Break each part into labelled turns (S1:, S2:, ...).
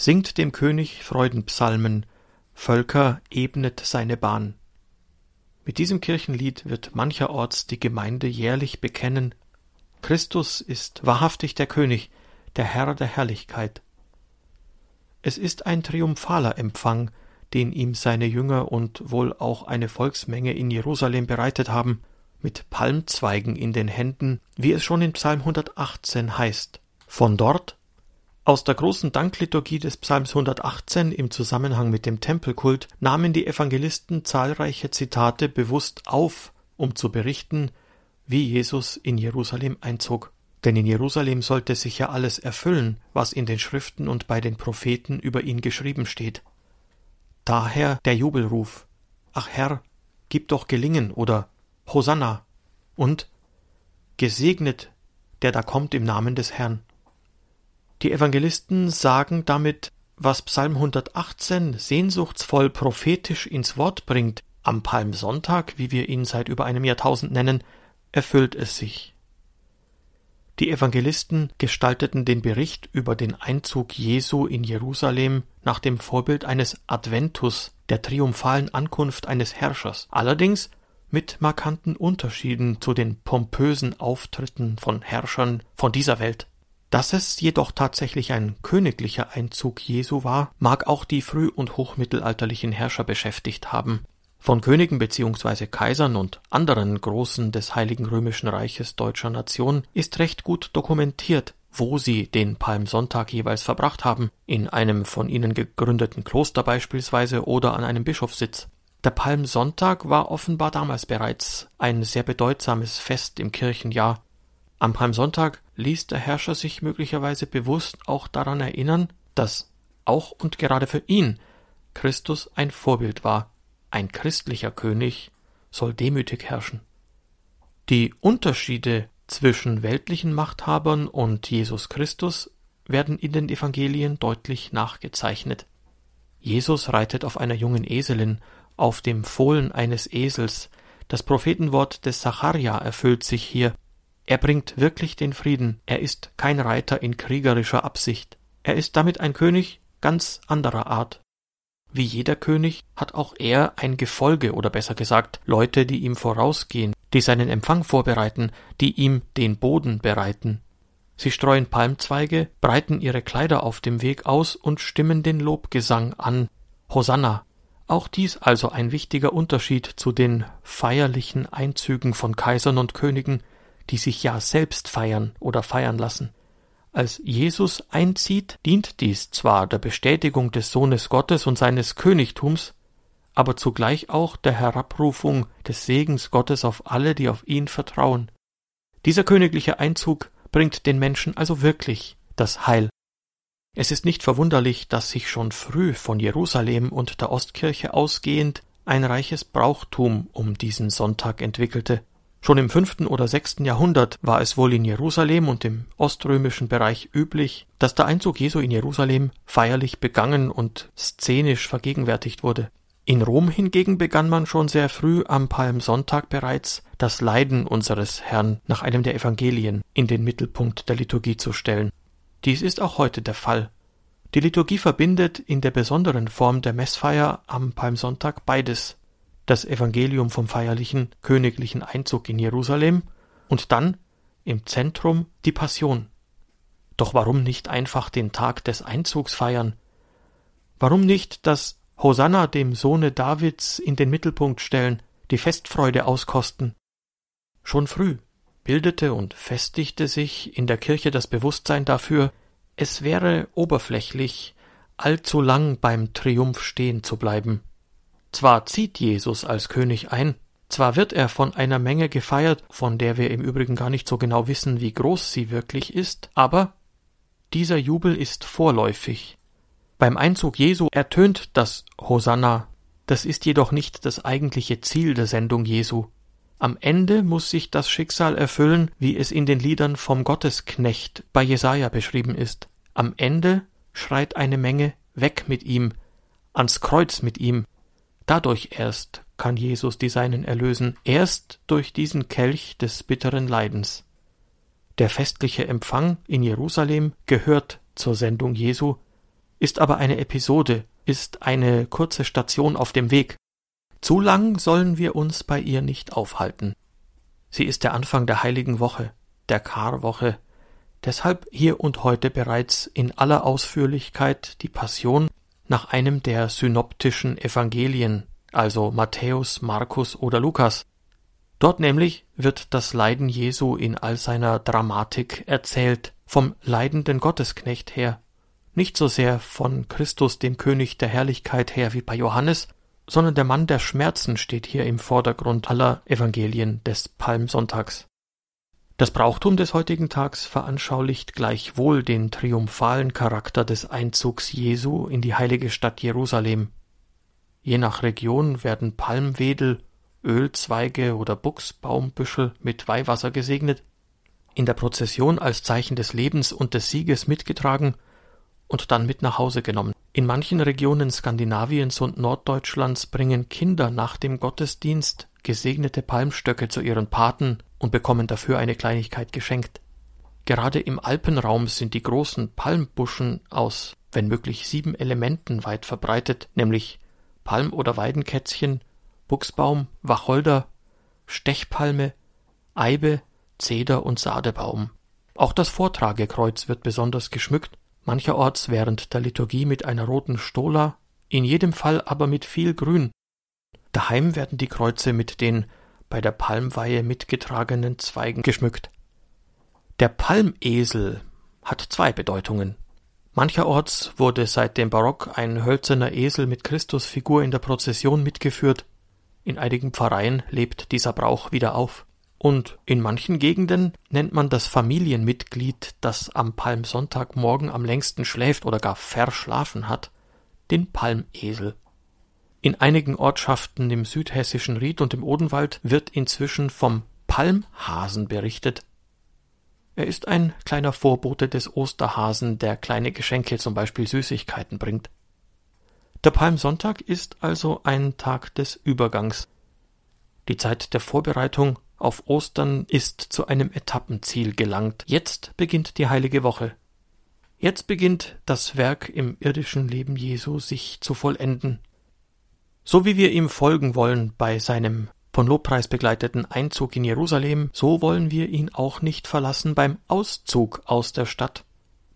S1: Singt dem König Freudenpsalmen, Völker ebnet seine Bahn. Mit diesem Kirchenlied wird mancherorts die Gemeinde jährlich bekennen, Christus ist wahrhaftig der König, der Herr der Herrlichkeit. Es ist ein triumphaler Empfang, den ihm seine Jünger und wohl auch eine Volksmenge in Jerusalem bereitet haben, mit Palmzweigen in den Händen, wie es schon in Psalm 118 heißt. Von dort, aus der großen Dankliturgie des Psalms 118 im Zusammenhang mit dem Tempelkult, nahmen die Evangelisten zahlreiche Zitate bewusst auf, um zu berichten, wie Jesus in Jerusalem einzog. Denn in Jerusalem sollte sich ja alles erfüllen, was in den Schriften und bei den Propheten über ihn geschrieben steht. Daher der Jubelruf Ach Herr, gib doch gelingen oder Hosanna und Gesegnet, der da kommt im Namen des Herrn. Die Evangelisten sagen damit, was Psalm 118 sehnsuchtsvoll prophetisch ins Wort bringt, am Palmsonntag, wie wir ihn seit über einem Jahrtausend nennen, erfüllt es sich. Die Evangelisten gestalteten den Bericht über den Einzug Jesu in Jerusalem nach dem Vorbild eines Adventus, der triumphalen Ankunft eines Herrschers, allerdings mit markanten Unterschieden zu den pompösen Auftritten von Herrschern von dieser Welt. Dass es jedoch tatsächlich ein königlicher Einzug Jesu war, mag auch die früh- und hochmittelalterlichen Herrscher beschäftigt haben. Von Königen bzw. Kaisern und anderen Großen des Heiligen Römischen Reiches deutscher Nation ist recht gut dokumentiert, wo sie den Palmsonntag jeweils verbracht haben, in einem von ihnen gegründeten Kloster beispielsweise oder an einem Bischofssitz. Der Palmsonntag war offenbar damals bereits ein sehr bedeutsames Fest im Kirchenjahr. Am Palmsonntag ließ der Herrscher sich möglicherweise bewusst auch daran erinnern, dass auch und gerade für ihn Christus ein Vorbild war ein christlicher König soll demütig herrschen. Die Unterschiede zwischen weltlichen Machthabern und Jesus Christus werden in den Evangelien deutlich nachgezeichnet. Jesus reitet auf einer jungen Eselin, auf dem Fohlen eines Esels. Das Prophetenwort des Sacharja erfüllt sich hier. Er bringt wirklich den Frieden. Er ist kein Reiter in kriegerischer Absicht. Er ist damit ein König ganz anderer Art. Wie jeder König hat auch er ein Gefolge oder besser gesagt Leute, die ihm vorausgehen, die seinen Empfang vorbereiten, die ihm den Boden bereiten. Sie streuen Palmzweige, breiten ihre Kleider auf dem Weg aus und stimmen den Lobgesang an. Hosanna. Auch dies also ein wichtiger Unterschied zu den feierlichen Einzügen von Kaisern und Königen, die sich ja selbst feiern oder feiern lassen. Als Jesus einzieht, dient dies zwar der Bestätigung des Sohnes Gottes und seines Königtums, aber zugleich auch der Herabrufung des Segens Gottes auf alle, die auf ihn vertrauen. Dieser königliche Einzug bringt den Menschen also wirklich das Heil. Es ist nicht verwunderlich, dass sich schon früh von Jerusalem und der Ostkirche ausgehend ein reiches Brauchtum um diesen Sonntag entwickelte. Schon im fünften oder sechsten Jahrhundert war es wohl in Jerusalem und im oströmischen Bereich üblich, dass der Einzug Jesu in Jerusalem feierlich begangen und szenisch vergegenwärtigt wurde. In Rom hingegen begann man schon sehr früh am Palmsonntag bereits das Leiden unseres Herrn nach einem der Evangelien in den Mittelpunkt der Liturgie zu stellen. Dies ist auch heute der Fall. Die Liturgie verbindet in der besonderen Form der Messfeier am Palmsonntag beides das Evangelium vom feierlichen königlichen Einzug in Jerusalem und dann im Zentrum die Passion. Doch warum nicht einfach den Tag des Einzugs feiern? Warum nicht das Hosanna dem Sohne Davids in den Mittelpunkt stellen, die Festfreude auskosten? Schon früh bildete und festigte sich in der Kirche das Bewusstsein dafür, es wäre oberflächlich, allzu lang beim Triumph stehen zu bleiben. Zwar zieht Jesus als König ein, zwar wird er von einer Menge gefeiert, von der wir im Übrigen gar nicht so genau wissen, wie groß sie wirklich ist, aber dieser Jubel ist vorläufig. Beim Einzug Jesu ertönt das Hosanna, das ist jedoch nicht das eigentliche Ziel der Sendung Jesu. Am Ende muss sich das Schicksal erfüllen, wie es in den Liedern vom Gottesknecht bei Jesaja beschrieben ist. Am Ende schreit eine Menge weg mit ihm, ans Kreuz mit ihm, Dadurch erst kann Jesus die Seinen erlösen, erst durch diesen Kelch des bitteren Leidens. Der festliche Empfang in Jerusalem gehört zur Sendung Jesu, ist aber eine Episode, ist eine kurze Station auf dem Weg. Zu lang sollen wir uns bei ihr nicht aufhalten. Sie ist der Anfang der heiligen Woche, der Karwoche, deshalb hier und heute bereits in aller Ausführlichkeit die Passion nach einem der synoptischen Evangelien, also Matthäus, Markus oder Lukas. Dort nämlich wird das Leiden Jesu in all seiner Dramatik erzählt, vom leidenden Gottesknecht her, nicht so sehr von Christus dem König der Herrlichkeit her wie bei Johannes, sondern der Mann der Schmerzen steht hier im Vordergrund aller Evangelien des Palmsonntags. Das Brauchtum des heutigen Tags veranschaulicht gleichwohl den triumphalen Charakter des Einzugs Jesu in die heilige Stadt Jerusalem. Je nach Region werden Palmwedel, Ölzweige oder Buchsbaumbüschel mit Weihwasser gesegnet, in der Prozession als Zeichen des Lebens und des Sieges mitgetragen und dann mit nach Hause genommen. In manchen Regionen Skandinaviens und Norddeutschlands bringen Kinder nach dem Gottesdienst gesegnete Palmstöcke zu ihren Paten und bekommen dafür eine Kleinigkeit geschenkt. Gerade im Alpenraum sind die großen Palmbuschen aus, wenn möglich, sieben Elementen weit verbreitet, nämlich Palm- oder Weidenkätzchen, Buchsbaum, Wacholder, Stechpalme, Eibe, Zeder und Sadebaum. Auch das Vortragekreuz wird besonders geschmückt mancherorts während der Liturgie mit einer roten Stola, in jedem Fall aber mit viel Grün. Daheim werden die Kreuze mit den bei der Palmweihe mitgetragenen Zweigen geschmückt. Der Palmesel hat zwei Bedeutungen. Mancherorts wurde seit dem Barock ein hölzerner Esel mit Christusfigur in der Prozession mitgeführt. In einigen Pfarreien lebt dieser Brauch wieder auf. Und in manchen Gegenden nennt man das Familienmitglied, das am Palmsonntagmorgen am längsten schläft oder gar verschlafen hat, den Palmesel. In einigen Ortschaften im südhessischen Ried und im Odenwald wird inzwischen vom Palmhasen berichtet. Er ist ein kleiner Vorbote des Osterhasen, der kleine Geschenke, zum Beispiel Süßigkeiten bringt. Der Palmsonntag ist also ein Tag des Übergangs. Die Zeit der Vorbereitung auf Ostern ist zu einem Etappenziel gelangt. Jetzt beginnt die heilige Woche. Jetzt beginnt das Werk im irdischen Leben Jesu sich zu vollenden. So wie wir ihm folgen wollen bei seinem von Lobpreis begleiteten Einzug in Jerusalem, so wollen wir ihn auch nicht verlassen beim Auszug aus der Stadt,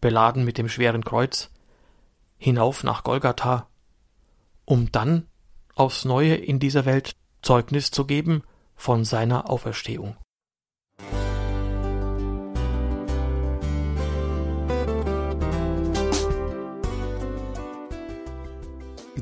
S1: beladen mit dem schweren Kreuz, hinauf nach Golgatha, um dann aufs Neue in dieser Welt Zeugnis zu geben von seiner Auferstehung.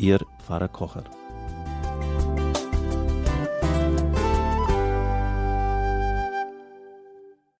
S2: Ihr Pfarrer Kocher.